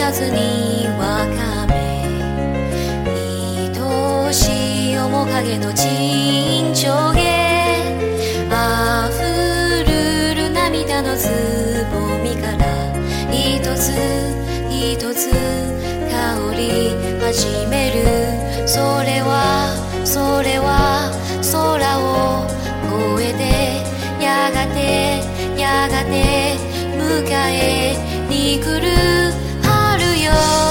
たずにわかめ愛しい面影の沈丁げあふるる涙のつぼみから一つ一つ香り始めるそれはそれは空を越えてやがてやがて迎えに来る Oh.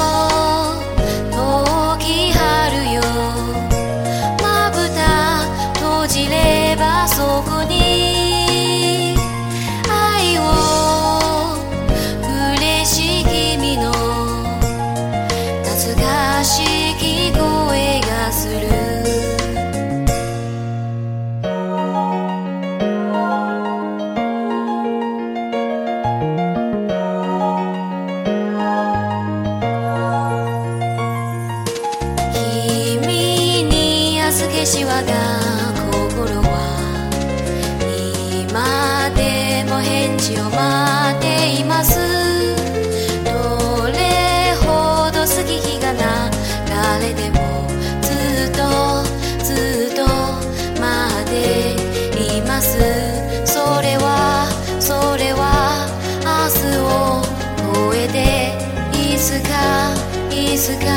いつか？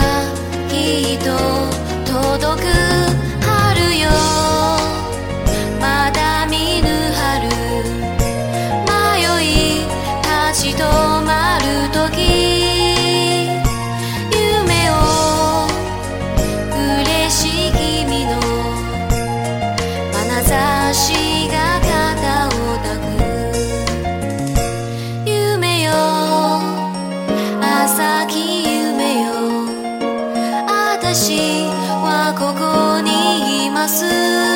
きっと届く。ます。